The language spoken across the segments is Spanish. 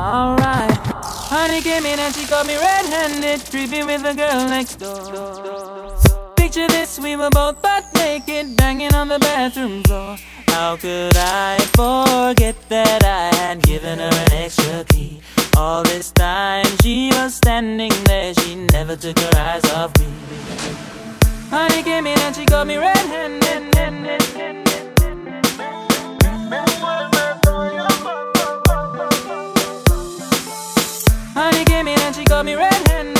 Alright. Honey came in and she caught me red-handed, creeping with the girl next door. Picture this, we were both butt naked, banging on the bathroom floor. How could I forget that I had given her an extra key? All this time she was standing there, she never took her eyes off me. Honey came in and she caught me red-handed. me red-handed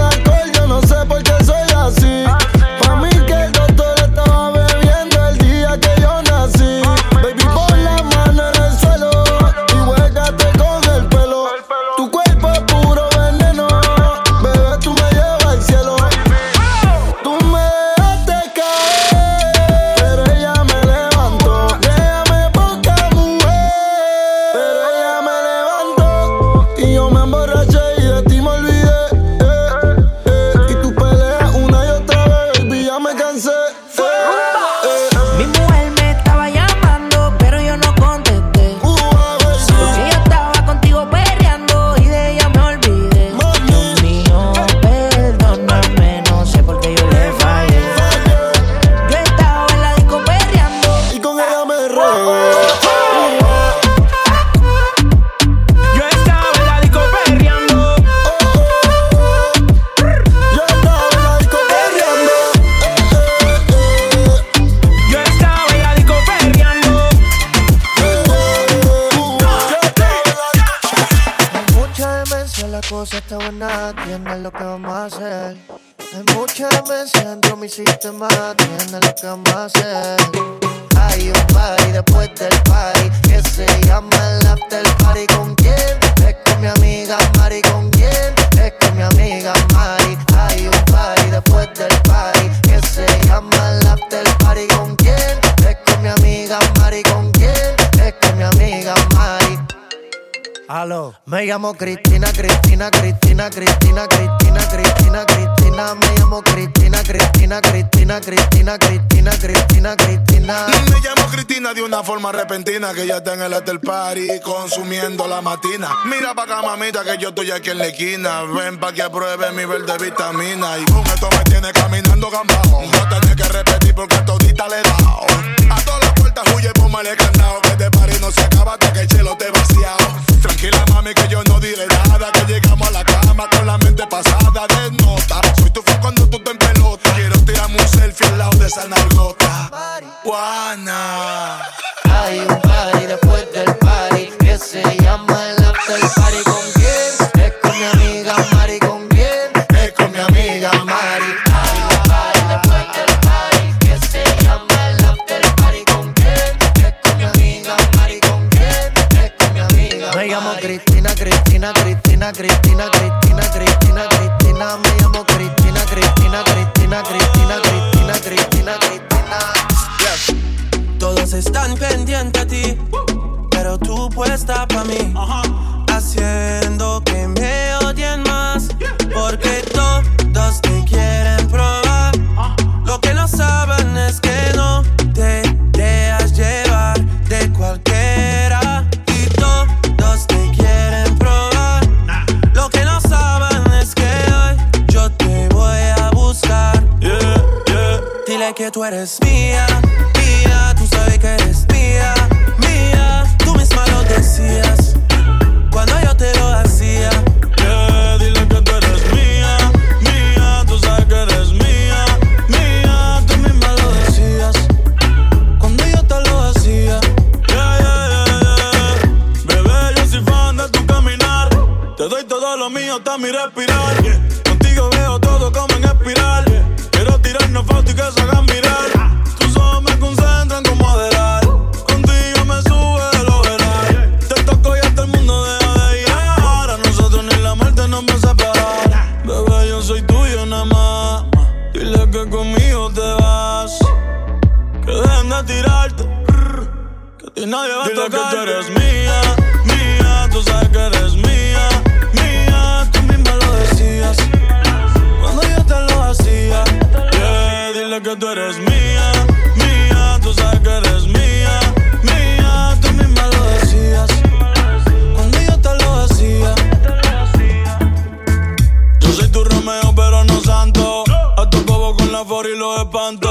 ella está en el after party consumiendo la matina. Mira pa' acá, mamita, que yo estoy aquí en la esquina. Ven pa' que apruebe mi verde vitamina. Y con esto me tiene caminando gambao. No tenés que repetir porque todita le he dado. A todas las puertas huye, póngale candado. Que de party no se acaba hasta que el chelo te va. tú me? que conmigo te vas. Que dejen de tirarte. Que a ti nadie va a tocar. que tú eres mía, mía. Tú sabes que eres mía, mía. Tú misma lo decías. Cuando yo te lo hacía. Yeah, dile que tú eres mía. Nafori lo espantó.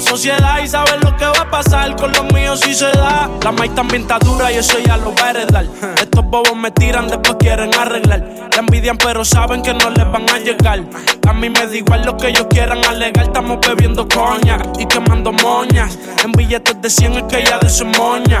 sociedad y saben lo que va a pasar con los míos si se da. La maíz también está dura y eso ya lo va a heredar. Estos bobos me tiran, después quieren arreglar. La envidian, pero saben que no les van a llegar. A mí me da igual lo que ellos quieran alegar. Estamos bebiendo coña y quemando moñas. En billetes de 100 es que ella de su moña.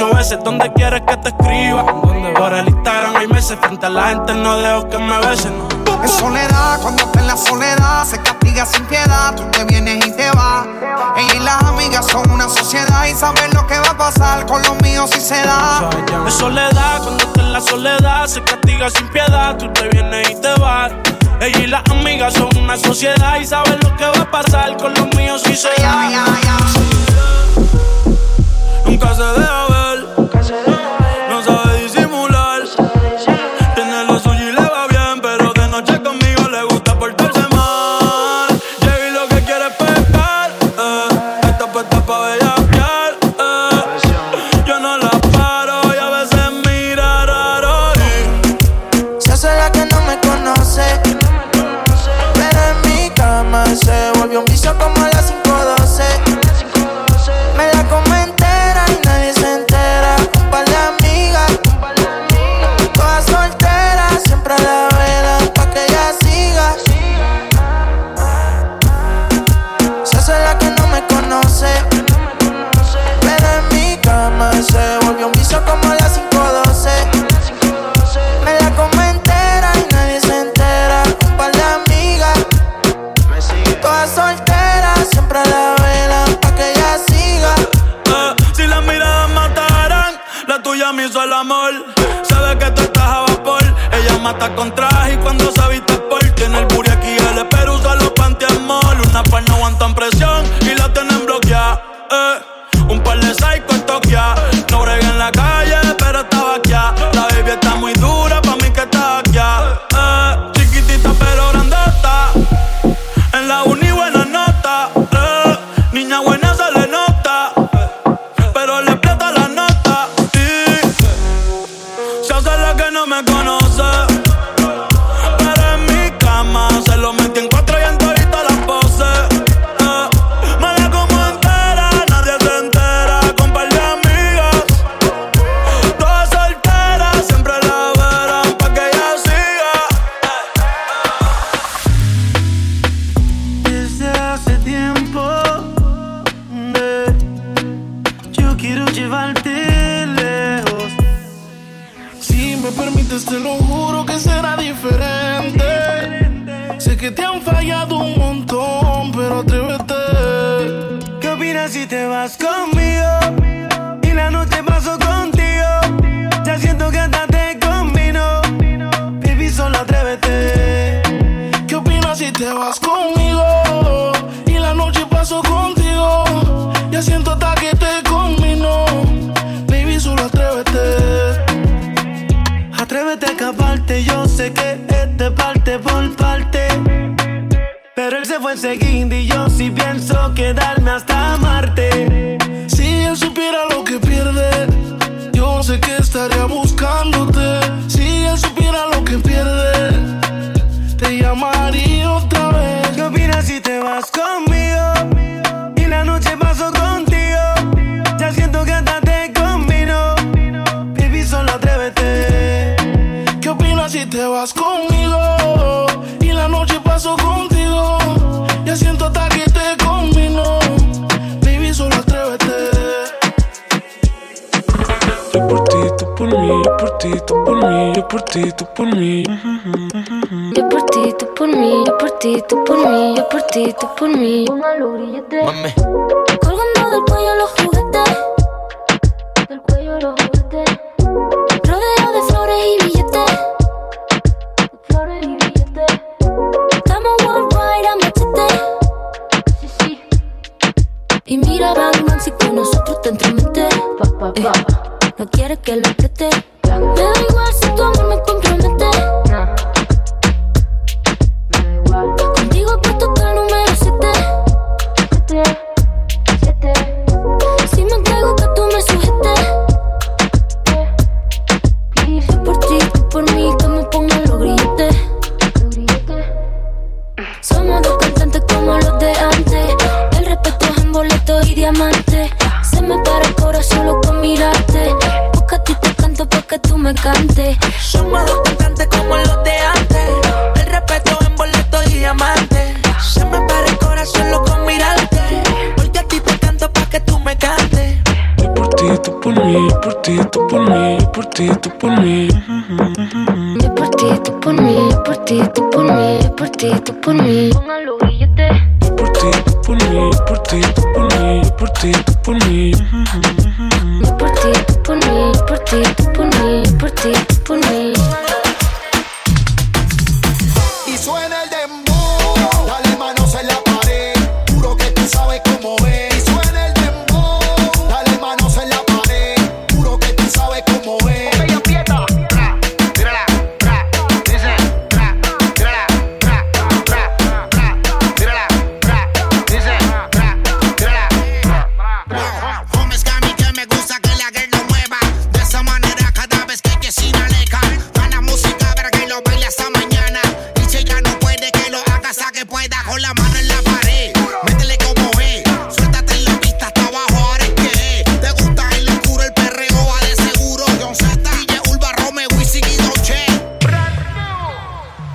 veces. ¿Dónde quieres que te escriba? Por el Instagram hay meses. Frente a la gente no dejo que me besen. En soledad, cuando está en la soledad, se castiga sin piedad, tú te vienes y te vas. Ella y las amigas son una sociedad y saben lo que va a pasar con los míos si se da. Es soledad, cuando estás en la soledad, se castiga sin piedad, tú te vienes y te vas. Ella y las amigas son una sociedad y saben lo que va a pasar con los míos si se da. Nunca se deja ver, te entremete. Eh, no quiere que lo apriete.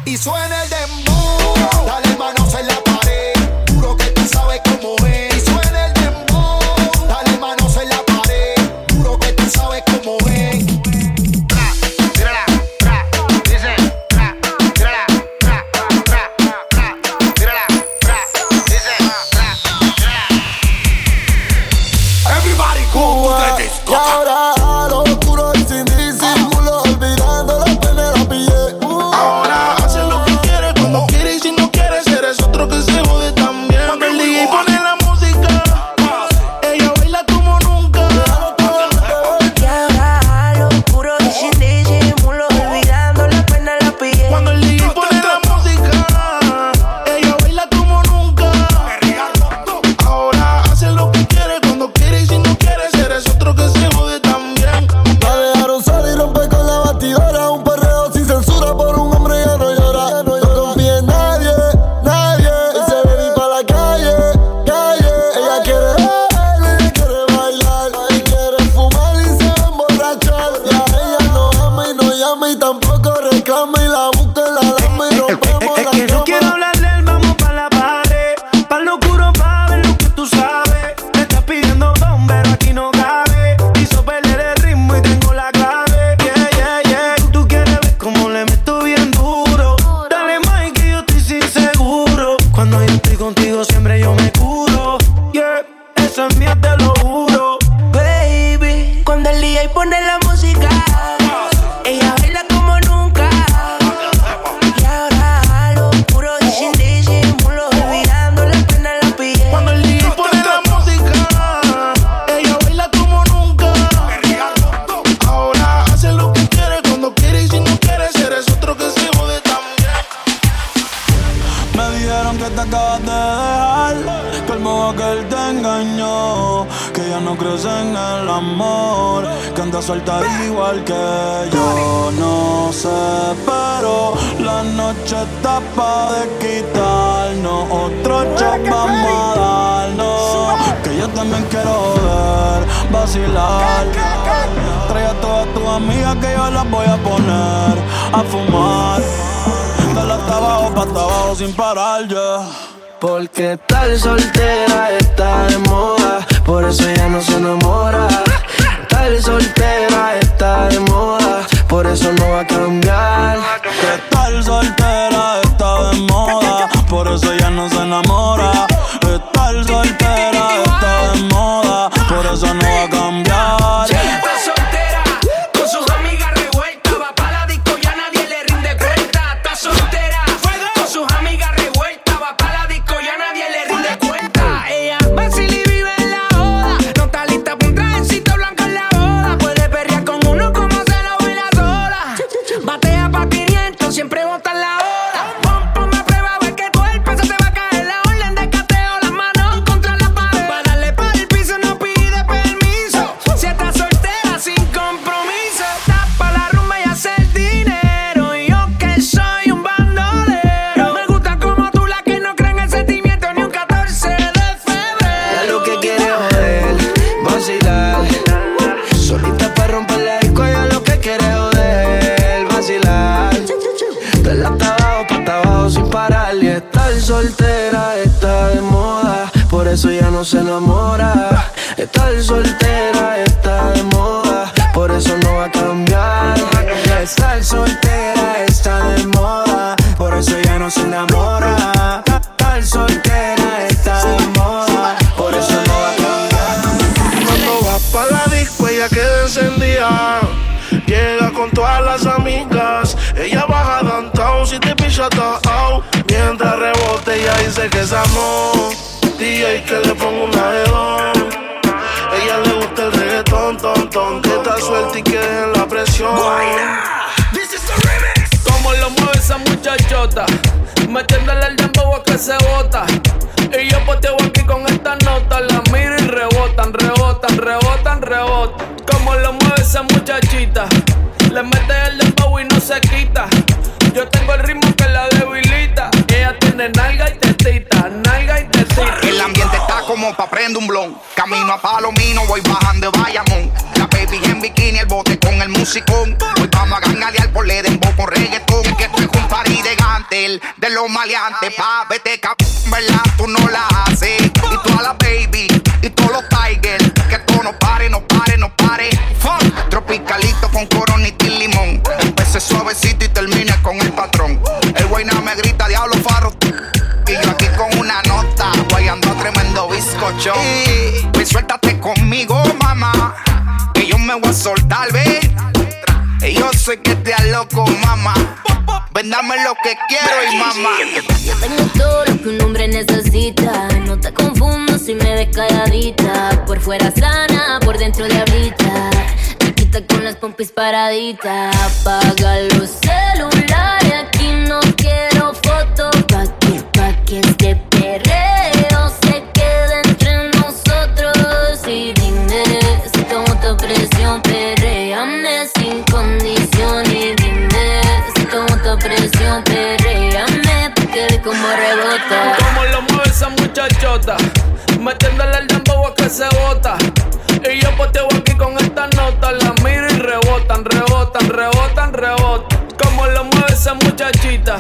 y suena el dembow. Dale manos en la pared, juro que tú sabes que acabas de dejar. Calmo aquel te engañó, que ya no crees en el amor. Que anda suelta igual que yo. No sé, pero la noche está pa' de quitarnos. Otro chop vamos a darnos. Que yo también quiero joder, vacilar. Trae a todas tus amigas que yo las voy a poner a fumar pa' hasta abajo sin parar, yeah. Porque tal soltera está de moda, por eso ella no se enamora. Tal soltera está de moda, por eso no va a cambiar. Que tal soltera está de moda, por eso ella no se enamora. Estar soltera está de moda, por eso no va a cambiar. Eso ya no se enamora. Estar soltera DJ que le pongo una dos Ella le gusta el reggaetón, ton, ton Que está suelta y que dejen la presión. Como lo mueve esa muchachota. Metiéndole el dembow que se bota. Y yo poteo aquí con esta nota. La miro y rebotan, rebotan, rebotan, rebotan. Como lo mueve esa muchachita. Le mete el dembow y no se quita. Yo tengo el ritmo que la debilita. Ella tiene nalga y tetita, ambiente está como pa' prender un blon. Camino a Palomino, voy bajando de Bayamón. La baby en bikini, el bote con el musicón. Hoy vamos a gangalear por le dembow con reggaetón. Que estoy un party de gantel, de los maleantes. Pa' vete cap, ¿verdad? Tú no la haces. Y toda la baby, y todos los tigers. Que esto no pare, no pare, no pare. Fun. Tropicalito con coronita y limón. Empecé suavecito y termine con el patrón. El guayna me bizcocho. Y suéltate conmigo, mamá. Que yo me voy a soltar, ve. Y yo sé que te loco, mamá. Ven, dame lo que quiero y mamá. Yo tengo todo lo que un hombre necesita. No te confundo si me ves calladita. Por fuera sana, por dentro diablita. Chiquita con las pompis paraditas. Apaga los celulares. Aquí no quiero fotos. Pa' que, pa' que muchachota Metiéndole el dembow a que se bota. Y yo poteo aquí con esta nota. La miro y rebotan, rebotan, rebotan, rebotan. Como lo mueve esa muchachita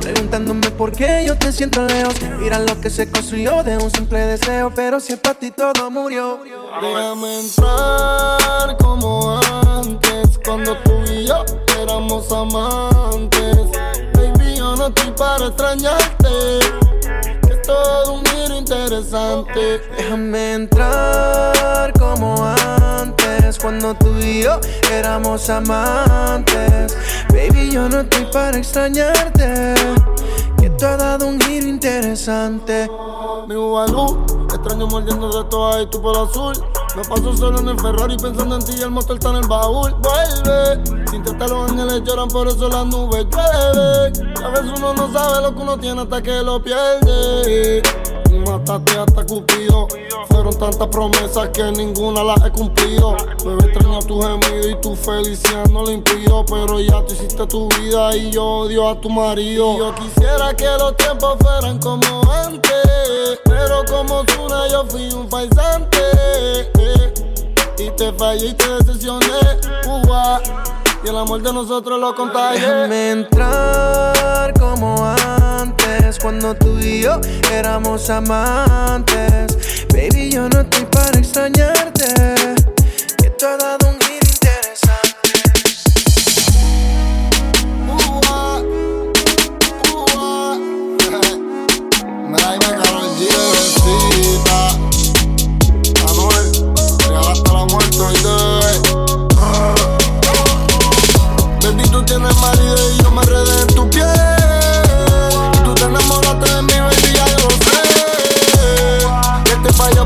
Preguntándome por qué yo te siento lejos. Mira lo que se construyó de un simple deseo. Pero si para ti todo murió. Déjame entrar como antes, cuando tú y yo éramos amantes. Baby, yo no estoy para extrañarte, que es todo un giro interesante. Déjame entrar como antes, cuando tú y yo éramos amantes. Baby, yo no estoy para extrañarte, que tú has dado un giro interesante. Mi Bubalú, extraño mordiendo de toa y tu pelo azul. Me paso solo en el Ferrari pensando en ti y el motor está en el baúl. Vuelve, sin que los ángeles lloran, por eso las nubes llueven. A veces uno no sabe lo que uno tiene hasta que lo pierde. Mataste hasta Cupido. Fueron tantas promesas que ninguna las he cumplido. Bebé extraño tu gemido y tu felicidad no lo impido. Pero ya tú hiciste tu vida y yo odio a tu marido. Yo quisiera que los tiempos fueran como antes. Pero como Zuna yo fui un paisante. eh, Y te fallé y te decepcioné. Ua, y el amor de nosotros lo contagié. Déjame entrar como antes, cuando tú y yo éramos amantes. Baby, yo no estoy para extrañarte, que tú has dado un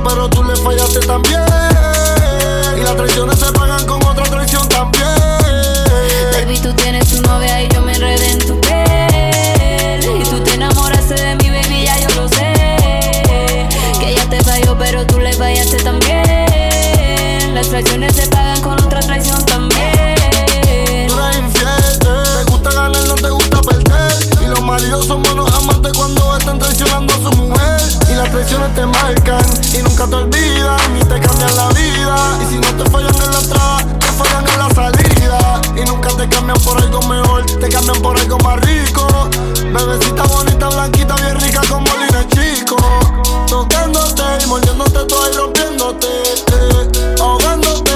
pero tú le fallaste también. Y las traiciones se pagan con otra traición también. Baby, tú tienes tu novia y yo me enredé en tu piel. Y tú te enamoraste de mi baby, ya yo lo sé. Que ella te falló, pero tú le fallaste también. Las traiciones se las traiciones te marcan y nunca te olvidan ni te cambian la vida. Y si no te fallan en la entrada, te fallan en la salida. Y nunca te cambian por algo mejor, te cambian por algo más rico. Bebecita bonita, blanquita, bien rica como Lina Chico. Tocándote y mordiéndote toda y rompiéndote. eh. Ahogándote,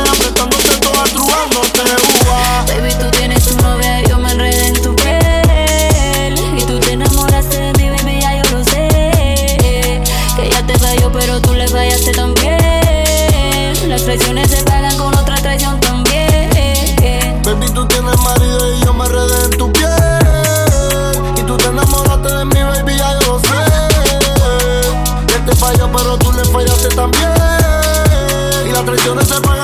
traiciones se pagan con otra traición también. Baby, tú tienes marido y yo me enredé en tu piel. Y tú te enamoraste de mí, baby, ya yo lo sé. Que te falló, pero tú le fallaste también. Y las traiciones se pagan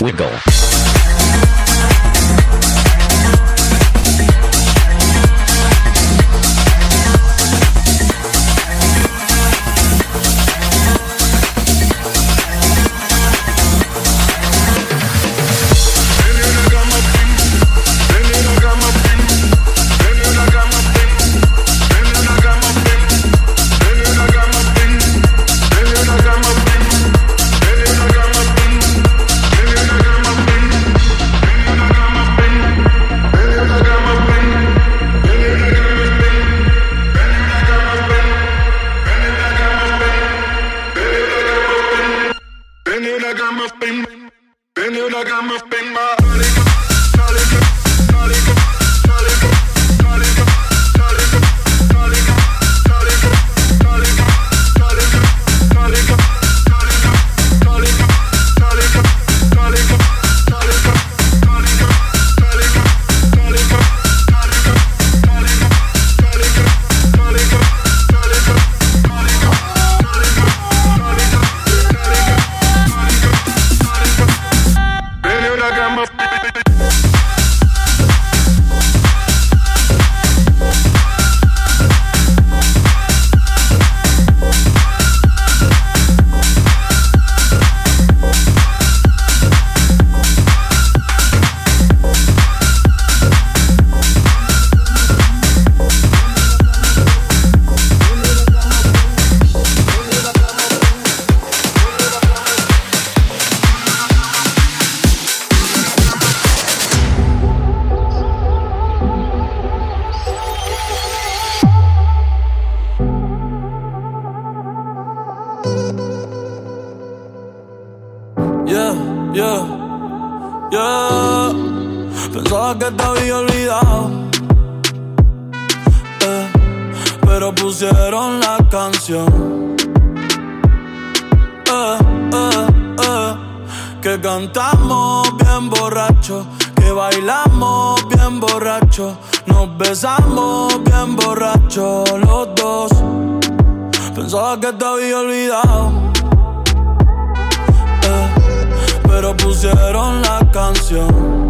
Wiggle. Pensaba que te había olvidado. Eh, pero pusieron la canción. Eh, eh, eh, que cantamos bien borracho, que bailamos bien borracho, nos besamos bien borracho los dos. Pensaba que te había olvidado. Eh, pero pusieron la canción.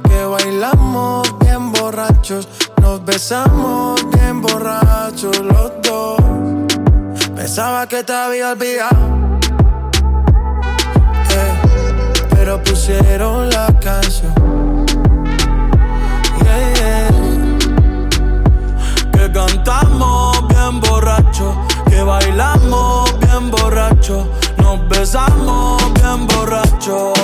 bailamos bien borrachos, nos besamos bien borrachos los dos. Pensaba que te había olvidado, eh, pero pusieron la canción. Yeah. Que cantamos bien borracho, que bailamos bien borracho, nos besamos bien borracho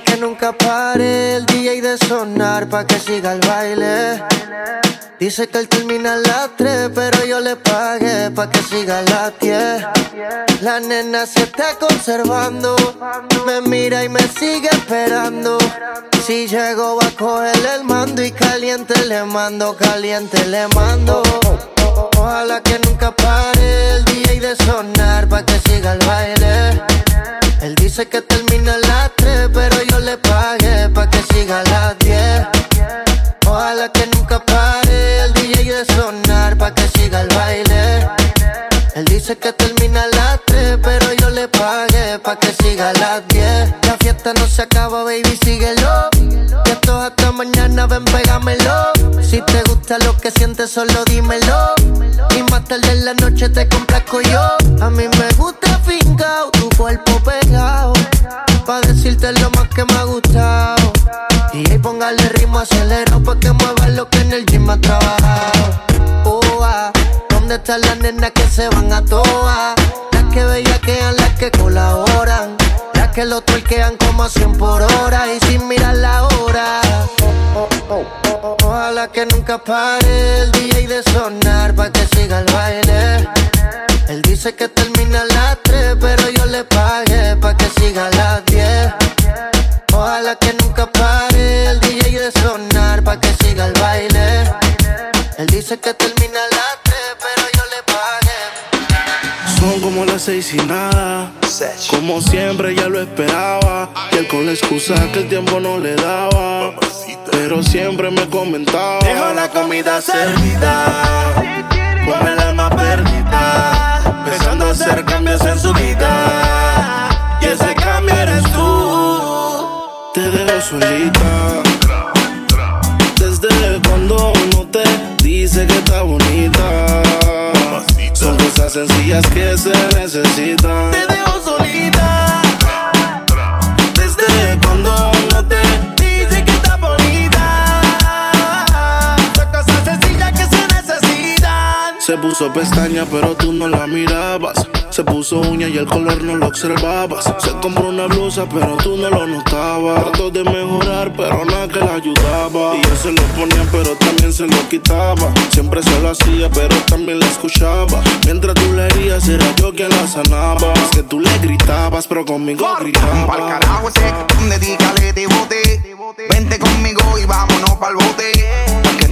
que nunca pare el DJ de sonar pa' que siga el baile. Dice que él termina las 3, pero yo le pagué pa' que siga a las 10. La nena se está conservando, me mira y me sigue esperando. Si llego va a coger el mando y caliente le mando, caliente le mando. Ojalá que nunca pare el DJ de sonar pa' que siga el baile. Él dice que termina a las 3, pero yo le pagué pa' que siga las 10. Ojalá que nunca pare el DJ de sonar pa' que siga el baile. Él dice que termina a las 3, pero yo le pagué pa' que siga las 10. La fiesta no se acaba, baby, síguelo. Que esto es hasta mañana, ven, pégamelo. Si te gusta lo que sientes, solo dímelo. Y más tarde en la noche te complazco yo. A mí me gusta tu cuerpo pegado. Pa' decirte lo más que me ha gustado. Y ahí póngale ritmo acelerado pa' que mueva lo que en el gym ha trabajado. Oh, ah, ¿Dónde están las nenas que se van a toa? Las que bellaquean, las que colaboran. Las que lo tuerquean como a 100 por hora y sin mirar la hora. Ojalá que nunca pare el DJ de sonar pa' que siga el baile. Él dice que termina a las 3, pero yo le pagué pa' que siga a las 10. Ojalá que nunca pare el DJ de sonar pa' que siga el baile. Él dice que termina a las 3, pero yo le pagué. Son como las seis y nada. Como siempre ya lo esperaba. Y él con la excusa que el tiempo no le daba. Pero siempre me comentaba. Dejo la comida servida, con el alma perdida, hacer cambios en su vida. Y ese cambio eres tú. Te dejo solita. Desde cuando no te dice que está bonita. Son cosas sencillas que se necesitan. Se puso pestaña, pero tú no la mirabas. Se puso uña y el color no lo observabas. Se compró una blusa, pero tú no lo notabas. Trató de mejorar, pero nada que la ayudaba. Y él se lo ponía, pero también se lo quitaba. Siempre se lo hacía, pero también la escuchaba. Mientras tú le herías, era yo quien la sanaba. Es que tú le gritabas, pero conmigo Pa'l gritaba. carajo ese dedícale de bote. Vente conmigo y vámonos pa'l bote.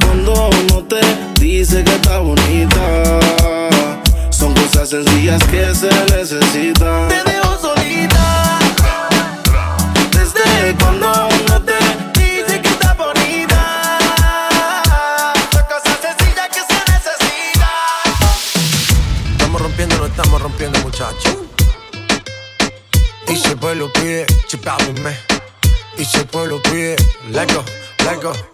Cuando no te dice que está bonita. Son cosas sencillas que se necesitan. Te dejo solita. Desde cuando no te dice que está bonita. Son cosas sencillas que se necesitan. Estamos rompiendo, no estamos rompiendo, muchachos. Y si el pueblo pide, chipábeme. Y si el pueblo pide, let go, let go.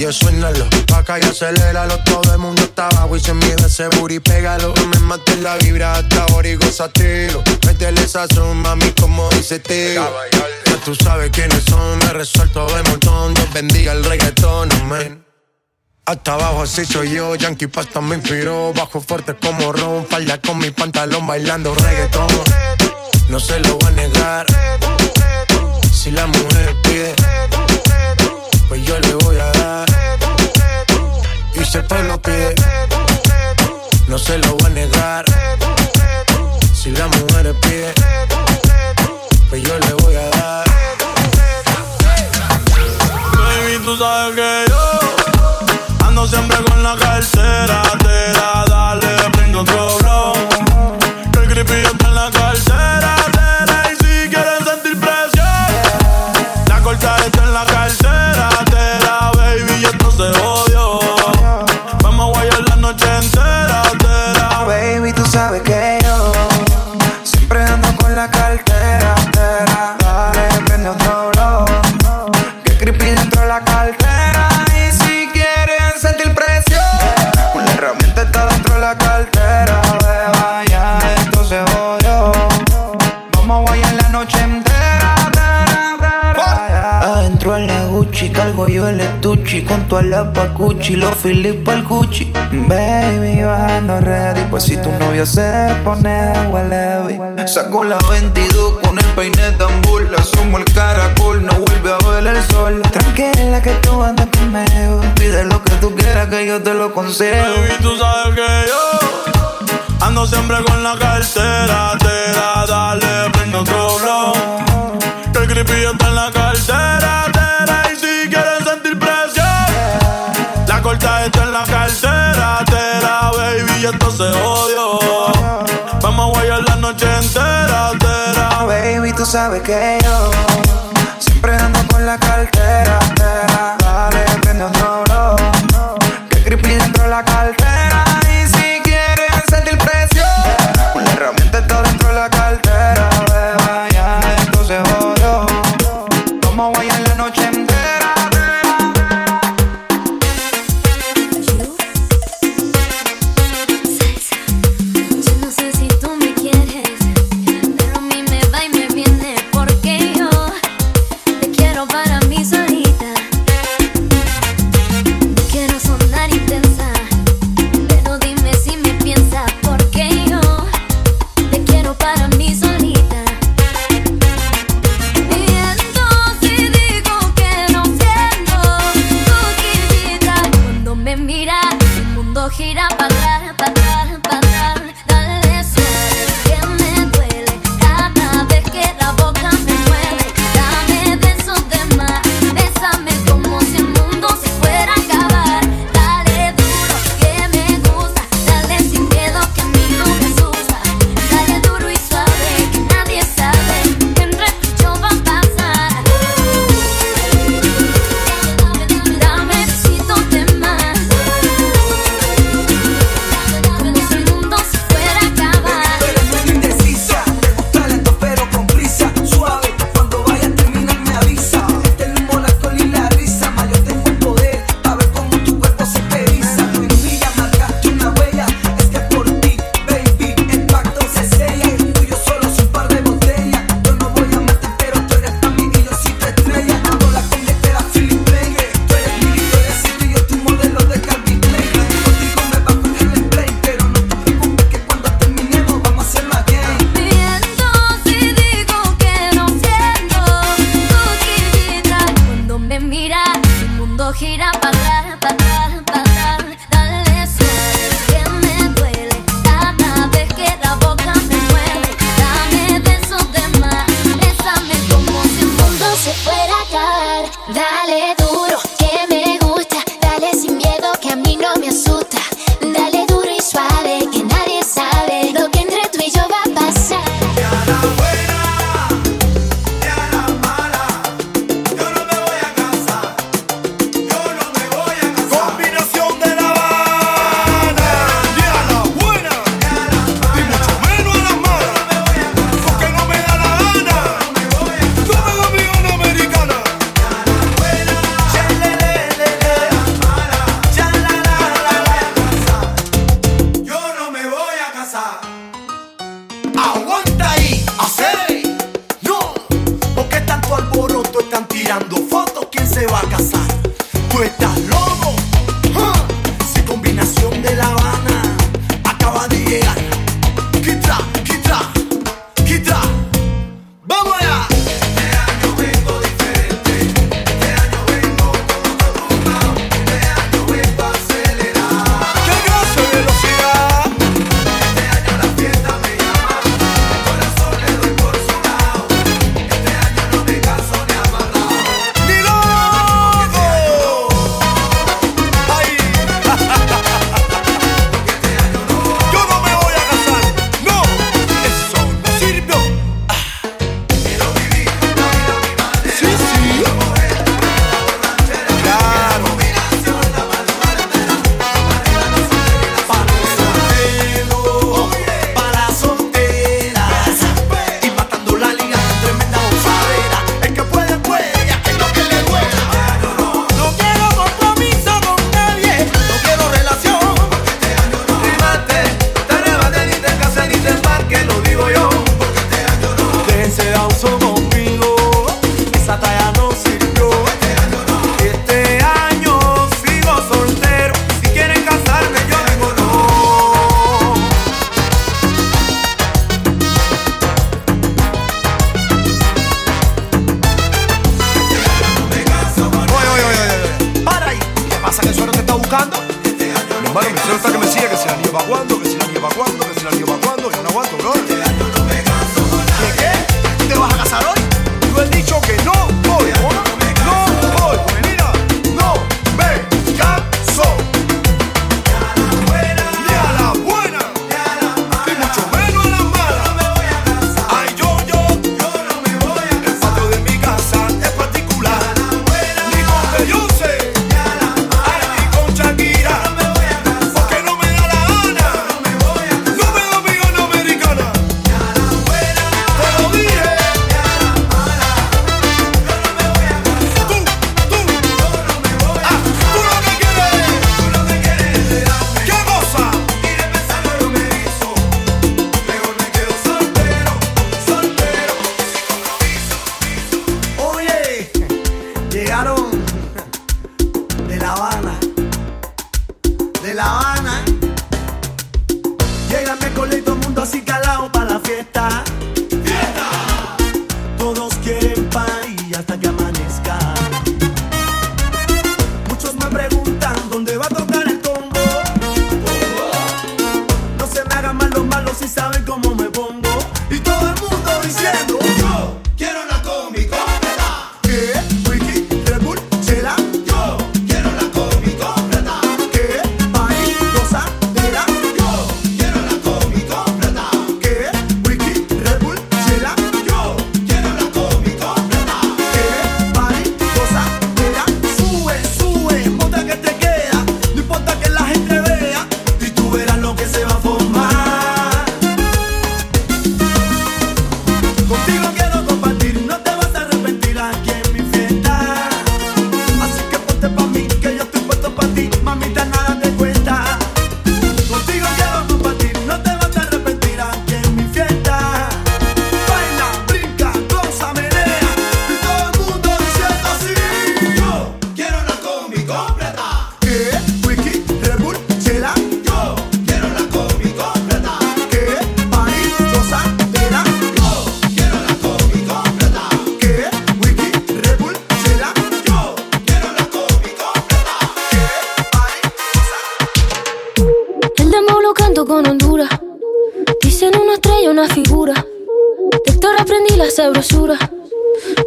Yo suénalo, acá y aceléralo Todo el mundo está abajo y se mide ese booty, pégalo. Me mates la vibra hasta ahora y gozatelo Métele esa mami, como dice tío Ya tú sabes quiénes son, me resuelto de montón. Dios bendiga el reggaetón, hasta abajo así soy yo, Yankee Pasta me inspiró. Bajo fuerte como Ron, falda con mi pantalón bailando reggaetón. No se lo voy a negar. Si la mujer pide Pues yo le voy a dar Si el pueblo pide. No se lo voy a negar. Si la mujer pide Pues yo le voy a dar. Baby, tú sabes que yo ando siempre con la cartera. En la Gucci, cargo yo el estuchi Con toda la pacuchi, los Philip al Gucci Baby, bajando ready Pues si tu novio se pone huele Saco la 22 con el peine tambor Le asumo el caracol, no vuelve a ver el sol Tranquila que tú andas conmigo Pide lo que tú quieras que yo te lo concedo Baby, tú sabes que yo ando siempre con la cartera. Te la dale, prendo otro blow. Que el creepy está en la está en la cartera. Te la baby, esto se odio. Vamos a guayar la noche entera. Te la Baby, tú sabes que yo siempre ando con la cartera. tera. Dale, prende otro blow. Que creepy dentro de la cartera. tú estás loco.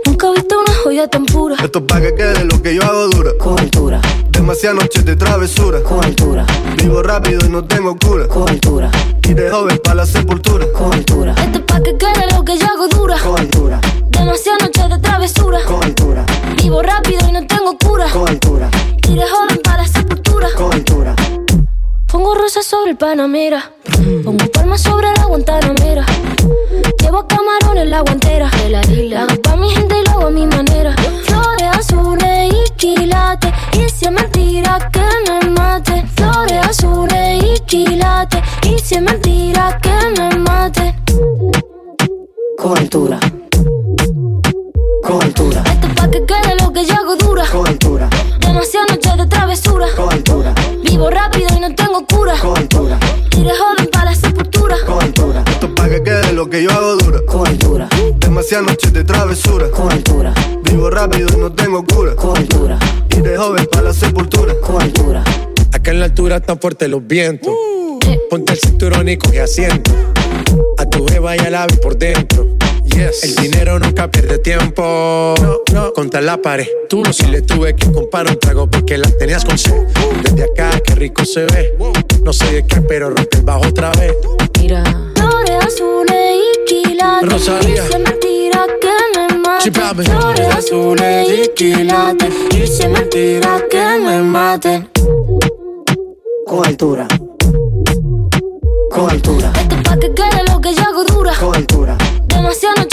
Nunca he visto una joya tan pura. Esto es pa' que quede lo que yo hago dura. Con altura. Demasiadas noches de travesura. Con altura. Vivo rápido y no tengo cura. Con altura. Y de joven para la sepultura. Con altura. Esto es pa' que quede lo que yo hago dura. Con altura. Demasiadas noches de travesura. Con altura. Vivo rápido y no tengo cura. Con altura. Y de joven Pongo rosas sobre el Panamera. Pongo palmas sobre la Guantanamera. Llevo camarones la guantera. De la isla. Hago pa' mi gente y lo hago a mi manera. Flores azules y quilates. Y si es mentira que me mate. Flores azules y quilates. Y si es mentira que me mate. Con altura. Esto es pa' que quede lo que yo hago dura. Con altura. Demasiadas noches de travesura. Con altura. Vivo no Y de joven para la sepultura. Con altura. Esto es pa' que quede lo que yo hago dura. Con altura. Demasiadas noches de travesura. Con altura. Vivo rápido y no tengo cura. Con altura. Y de joven para la sepultura. Con altura. Acá en la altura están fuertes los vientos. Ponte el cinturón y coge asiento. A tu jeva y al ave por dentro. Yes. El dinero nunca pierde tiempo. No, no. Contra la pared. Tú no si le tuve que comprar un trago porque la tenías con sed. Desde acá, qué rico se ve. No sé de qué, pero rompe el bajo otra vez. Mira. Flores azules y quilates. Rosalía. Es mentira que me mate. Sí. Flores azules y quilates. Es mentira que me mate. Con altura. Con altura. Esto es pa' que quede lo que yo hago dura. Con altura. Demasiadas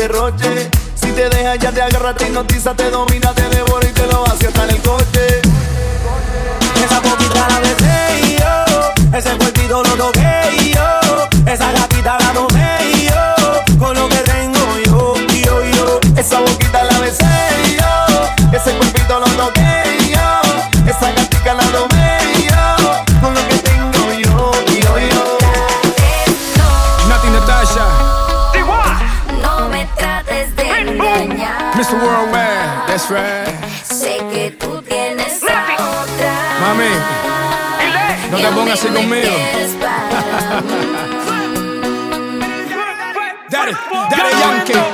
Si te deja, ya te agarra, te hipnotiza, te domina, te devora y te lo hace hasta en el coche. Póngase conmigo. Dale, dale, Yankee.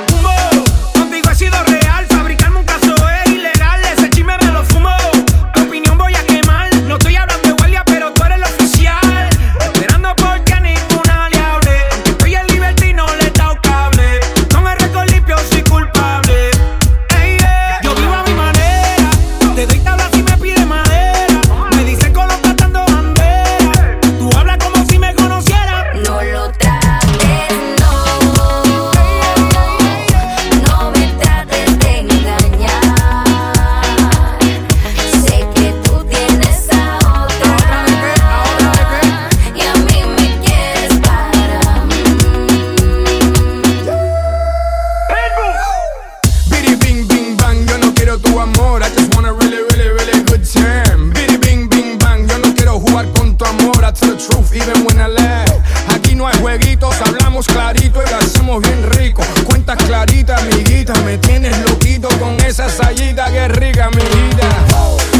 hablamos clarito y lo hacemos bien rico. Cuentas claritas, amiguita, me tienes loquito con esa sayita que rica, mi vida.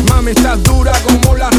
Mami, estás dura como la